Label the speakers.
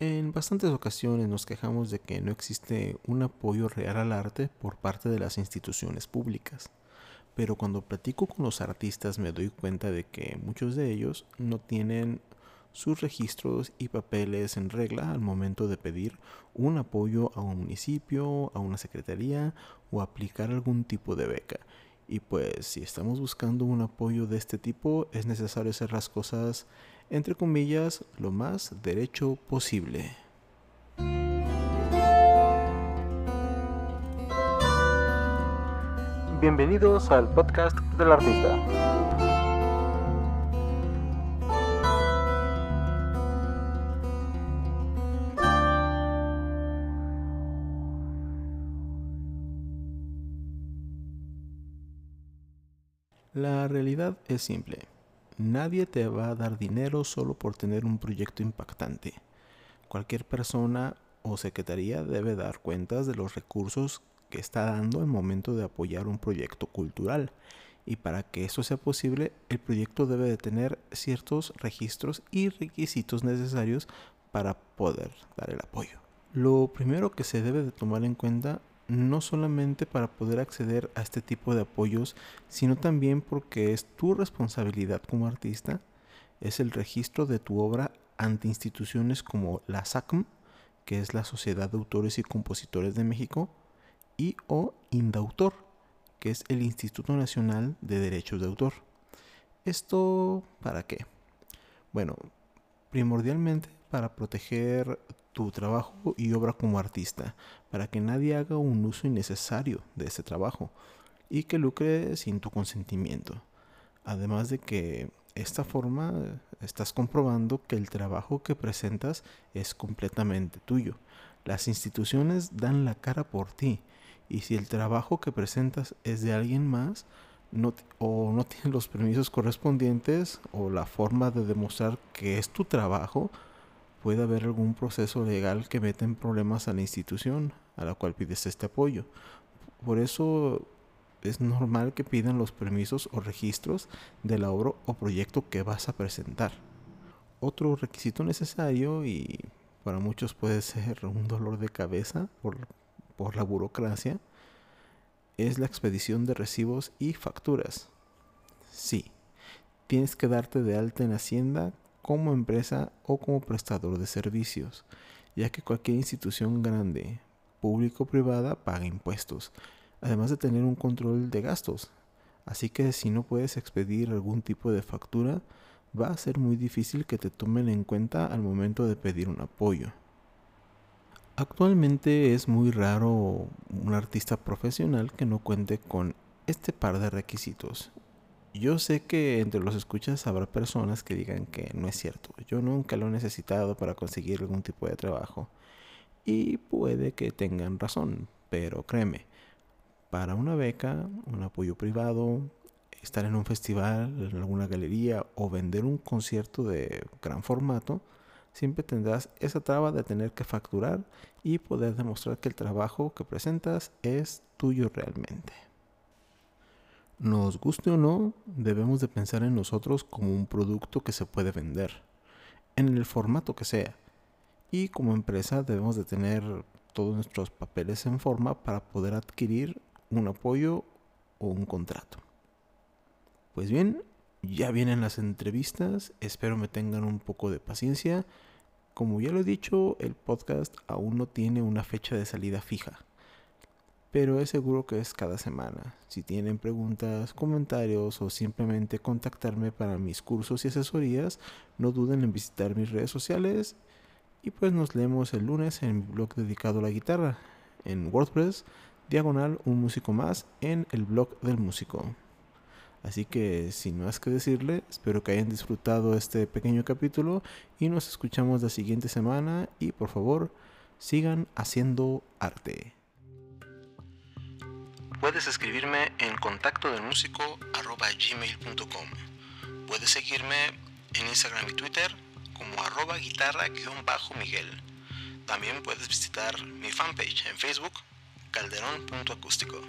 Speaker 1: En bastantes ocasiones nos quejamos de que no existe un apoyo real al arte por parte de las instituciones públicas, pero cuando platico con los artistas me doy cuenta de que muchos de ellos no tienen sus registros y papeles en regla al momento de pedir un apoyo a un municipio, a una secretaría o aplicar algún tipo de beca. Y pues si estamos buscando un apoyo de este tipo es necesario hacer las cosas entre comillas, lo más derecho posible. Bienvenidos al podcast del artista. La realidad es simple. Nadie te va a dar dinero solo por tener un proyecto impactante. Cualquier persona o secretaría debe dar cuentas de los recursos que está dando al momento de apoyar un proyecto cultural. Y para que eso sea posible, el proyecto debe de tener ciertos registros y requisitos necesarios para poder dar el apoyo. Lo primero que se debe de tomar en cuenta no solamente para poder acceder a este tipo de apoyos, sino también porque es tu responsabilidad como artista, es el registro de tu obra ante instituciones como la SACM, que es la Sociedad de Autores y Compositores de México, y o Indautor, que es el Instituto Nacional de Derechos de Autor. ¿Esto para qué? Bueno, primordialmente para proteger tu trabajo y obra como artista, para que nadie haga un uso innecesario de ese trabajo y que lucre sin tu consentimiento. Además de que esta forma estás comprobando que el trabajo que presentas es completamente tuyo. Las instituciones dan la cara por ti y si el trabajo que presentas es de alguien más, o no tiene los permisos correspondientes o la forma de demostrar que es tu trabajo, puede haber algún proceso legal que meta en problemas a la institución a la cual pides este apoyo. Por eso es normal que pidan los permisos o registros de la o proyecto que vas a presentar. Otro requisito necesario y para muchos puede ser un dolor de cabeza por, por la burocracia es la expedición de recibos y facturas. Sí, tienes que darte de alta en Hacienda como empresa o como prestador de servicios, ya que cualquier institución grande, público o privada, paga impuestos, además de tener un control de gastos. Así que si no puedes expedir algún tipo de factura, va a ser muy difícil que te tomen en cuenta al momento de pedir un apoyo. Actualmente es muy raro un artista profesional que no cuente con este par de requisitos yo sé que entre los escuchas habrá personas que digan que no es cierto. Yo nunca lo he necesitado para conseguir algún tipo de trabajo. Y puede que tengan razón, pero créeme, para una beca, un apoyo privado, estar en un festival, en alguna galería o vender un concierto de gran formato, siempre tendrás esa traba de tener que facturar y poder demostrar que el trabajo que presentas es tuyo realmente. Nos guste o no, debemos de pensar en nosotros como un producto que se puede vender, en el formato que sea. Y como empresa debemos de tener todos nuestros papeles en forma para poder adquirir un apoyo o un contrato. Pues bien, ya vienen las entrevistas, espero me tengan un poco de paciencia. Como ya lo he dicho, el podcast aún no tiene una fecha de salida fija pero es seguro que es cada semana. Si tienen preguntas, comentarios o simplemente contactarme para mis cursos y asesorías, no duden en visitar mis redes sociales y pues nos leemos el lunes en mi blog dedicado a la guitarra, en WordPress, diagonal un músico más en el blog del músico. Así que sin más que decirle, espero que hayan disfrutado este pequeño capítulo y nos escuchamos la siguiente semana y por favor sigan haciendo arte puedes escribirme en contacto del músico gmail.com. Puedes seguirme en Instagram y Twitter como arroba guitarra-miguel. También puedes visitar mi fanpage en Facebook, calderón.acústico.